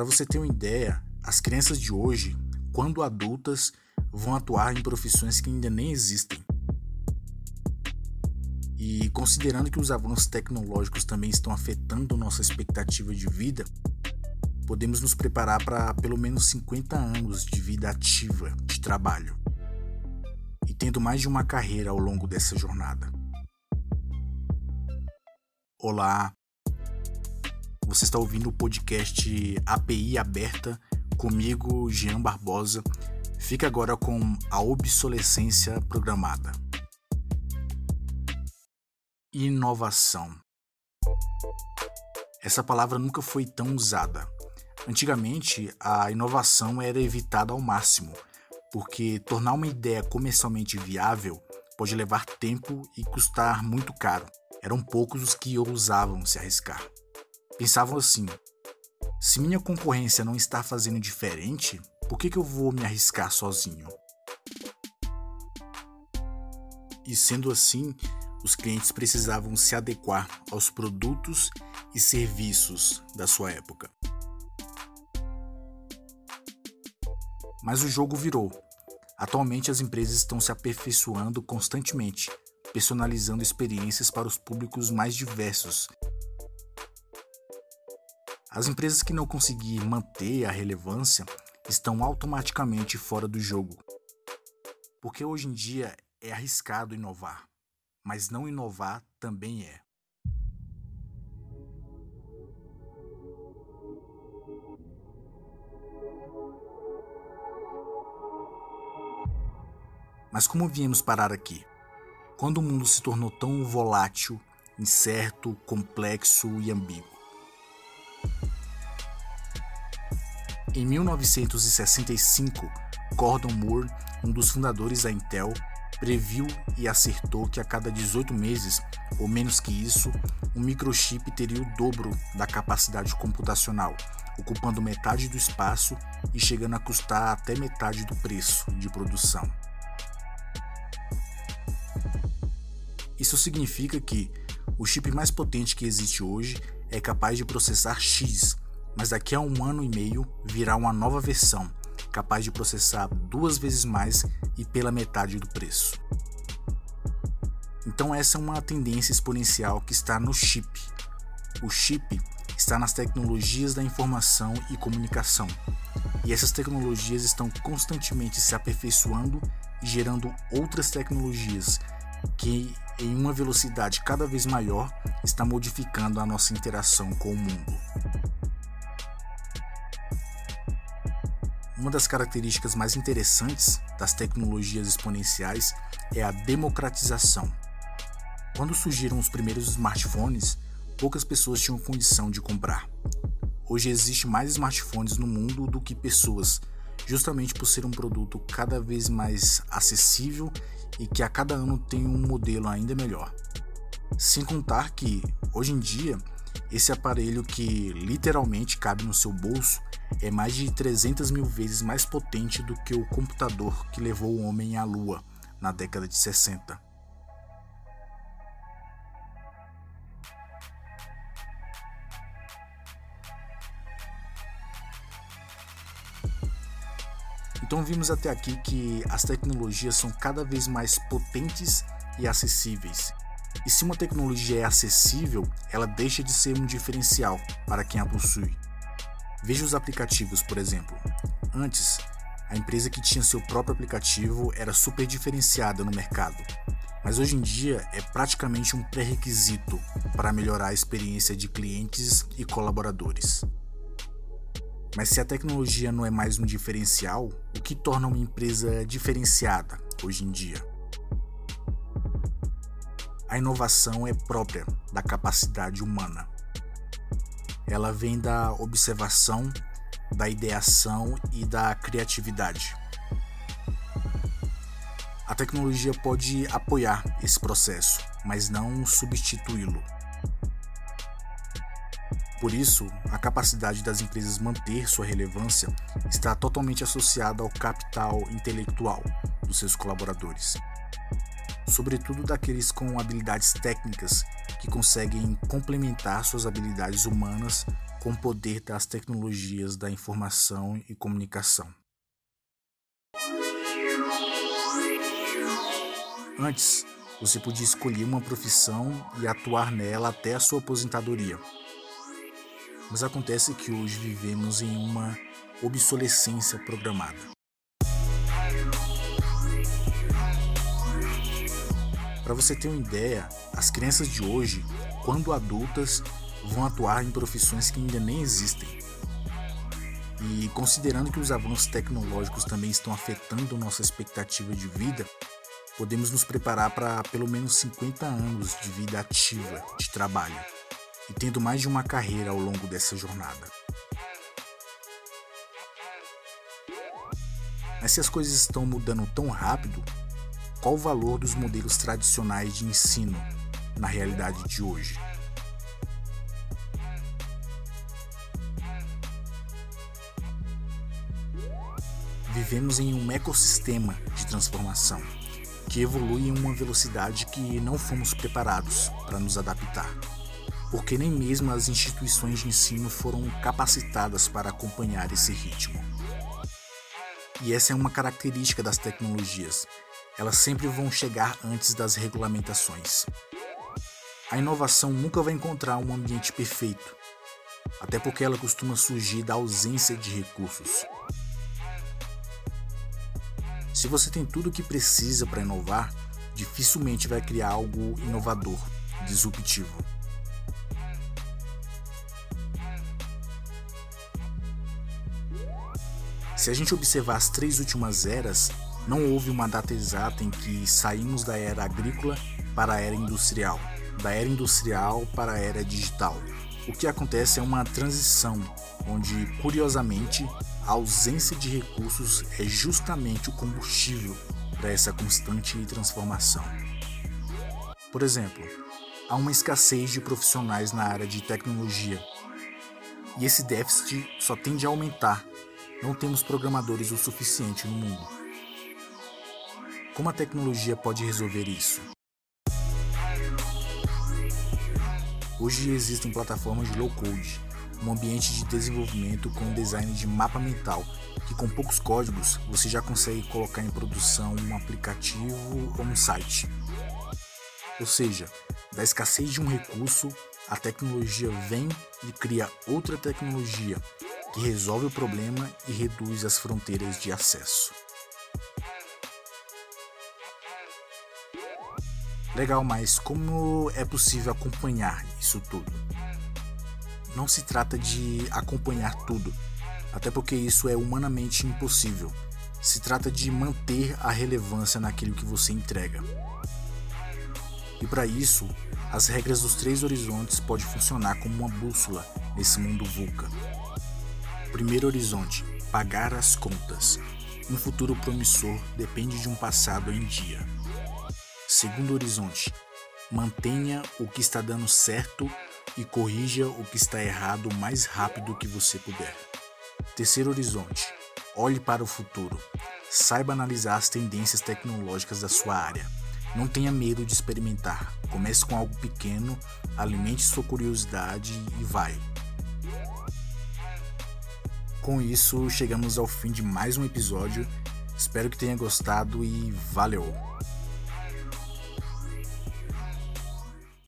Para você ter uma ideia, as crianças de hoje, quando adultas, vão atuar em profissões que ainda nem existem. E considerando que os avanços tecnológicos também estão afetando nossa expectativa de vida, podemos nos preparar para pelo menos 50 anos de vida ativa de trabalho e tendo mais de uma carreira ao longo dessa jornada. Olá, você está ouvindo o podcast API Aberta comigo, Jean Barbosa. Fica agora com a obsolescência programada. Inovação. Essa palavra nunca foi tão usada. Antigamente, a inovação era evitada ao máximo, porque tornar uma ideia comercialmente viável pode levar tempo e custar muito caro. Eram poucos os que ousavam se arriscar. Pensavam assim: se minha concorrência não está fazendo diferente, por que, que eu vou me arriscar sozinho? E sendo assim, os clientes precisavam se adequar aos produtos e serviços da sua época. Mas o jogo virou. Atualmente as empresas estão se aperfeiçoando constantemente, personalizando experiências para os públicos mais diversos as empresas que não conseguirem manter a relevância estão automaticamente fora do jogo. Porque hoje em dia é arriscado inovar, mas não inovar também é. Mas como viemos parar aqui? Quando o mundo se tornou tão volátil, incerto, complexo e ambíguo? Em 1965, Gordon Moore, um dos fundadores da Intel, previu e acertou que a cada 18 meses, ou menos que isso, um microchip teria o dobro da capacidade computacional, ocupando metade do espaço e chegando a custar até metade do preço de produção. Isso significa que o chip mais potente que existe hoje é capaz de processar X, mas daqui a um ano e meio virá uma nova versão, capaz de processar duas vezes mais e pela metade do preço. Então, essa é uma tendência exponencial que está no chip. O chip está nas tecnologias da informação e comunicação, e essas tecnologias estão constantemente se aperfeiçoando e gerando outras tecnologias que, em uma velocidade cada vez maior, está modificando a nossa interação com o mundo. Uma das características mais interessantes das tecnologias exponenciais é a democratização. Quando surgiram os primeiros smartphones, poucas pessoas tinham condição de comprar. Hoje existe mais smartphones no mundo do que pessoas, justamente por ser um produto cada vez mais acessível e que a cada ano tem um modelo ainda melhor. Sem contar que, hoje em dia, esse aparelho que literalmente cabe no seu bolso é mais de 300 mil vezes mais potente do que o computador que levou o homem à Lua na década de 60. Então vimos até aqui que as tecnologias são cada vez mais potentes e acessíveis. E se uma tecnologia é acessível, ela deixa de ser um diferencial para quem a possui. Veja os aplicativos, por exemplo. Antes, a empresa que tinha seu próprio aplicativo era super diferenciada no mercado, mas hoje em dia é praticamente um pré-requisito para melhorar a experiência de clientes e colaboradores. Mas se a tecnologia não é mais um diferencial, o que torna uma empresa diferenciada hoje em dia? A inovação é própria da capacidade humana ela vem da observação, da ideação e da criatividade. A tecnologia pode apoiar esse processo, mas não substituí-lo. Por isso, a capacidade das empresas manter sua relevância está totalmente associada ao capital intelectual dos seus colaboradores, sobretudo daqueles com habilidades técnicas que conseguem complementar suas habilidades humanas com o poder das tecnologias da informação e comunicação. Antes, você podia escolher uma profissão e atuar nela até a sua aposentadoria. Mas acontece que hoje vivemos em uma obsolescência programada. Para você ter uma ideia, as crianças de hoje, quando adultas, vão atuar em profissões que ainda nem existem. E considerando que os avanços tecnológicos também estão afetando nossa expectativa de vida, podemos nos preparar para pelo menos 50 anos de vida ativa de trabalho e tendo mais de uma carreira ao longo dessa jornada. Mas se as coisas estão mudando tão rápido, qual o valor dos modelos tradicionais de ensino na realidade de hoje? Vivemos em um ecossistema de transformação que evolui em uma velocidade que não fomos preparados para nos adaptar, porque nem mesmo as instituições de ensino foram capacitadas para acompanhar esse ritmo. E essa é uma característica das tecnologias, elas sempre vão chegar antes das regulamentações. A inovação nunca vai encontrar um ambiente perfeito, até porque ela costuma surgir da ausência de recursos. Se você tem tudo o que precisa para inovar, dificilmente vai criar algo inovador, disruptivo. Se a gente observar as três últimas eras, não houve uma data exata em que saímos da era agrícola para a era industrial, da era industrial para a era digital. O que acontece é uma transição, onde, curiosamente, a ausência de recursos é justamente o combustível para essa constante transformação. Por exemplo, há uma escassez de profissionais na área de tecnologia, e esse déficit só tende a aumentar. Não temos programadores o suficiente no mundo. Como a tecnologia pode resolver isso? Hoje existem plataformas de low code, um ambiente de desenvolvimento com design de mapa mental, que com poucos códigos você já consegue colocar em produção um aplicativo ou um site. Ou seja, da escassez de um recurso, a tecnologia vem e cria outra tecnologia que resolve o problema e reduz as fronteiras de acesso. Legal, mas como é possível acompanhar isso tudo? Não se trata de acompanhar tudo, até porque isso é humanamente impossível. Se trata de manter a relevância naquilo que você entrega. E para isso, as regras dos três horizontes podem funcionar como uma bússola nesse mundo VUCA. Primeiro horizonte: pagar as contas. Um futuro promissor depende de um passado em dia. Segundo horizonte, mantenha o que está dando certo e corrija o que está errado o mais rápido que você puder. Terceiro horizonte, olhe para o futuro. Saiba analisar as tendências tecnológicas da sua área. Não tenha medo de experimentar. Comece com algo pequeno, alimente sua curiosidade e vai. Com isso, chegamos ao fim de mais um episódio. Espero que tenha gostado e valeu!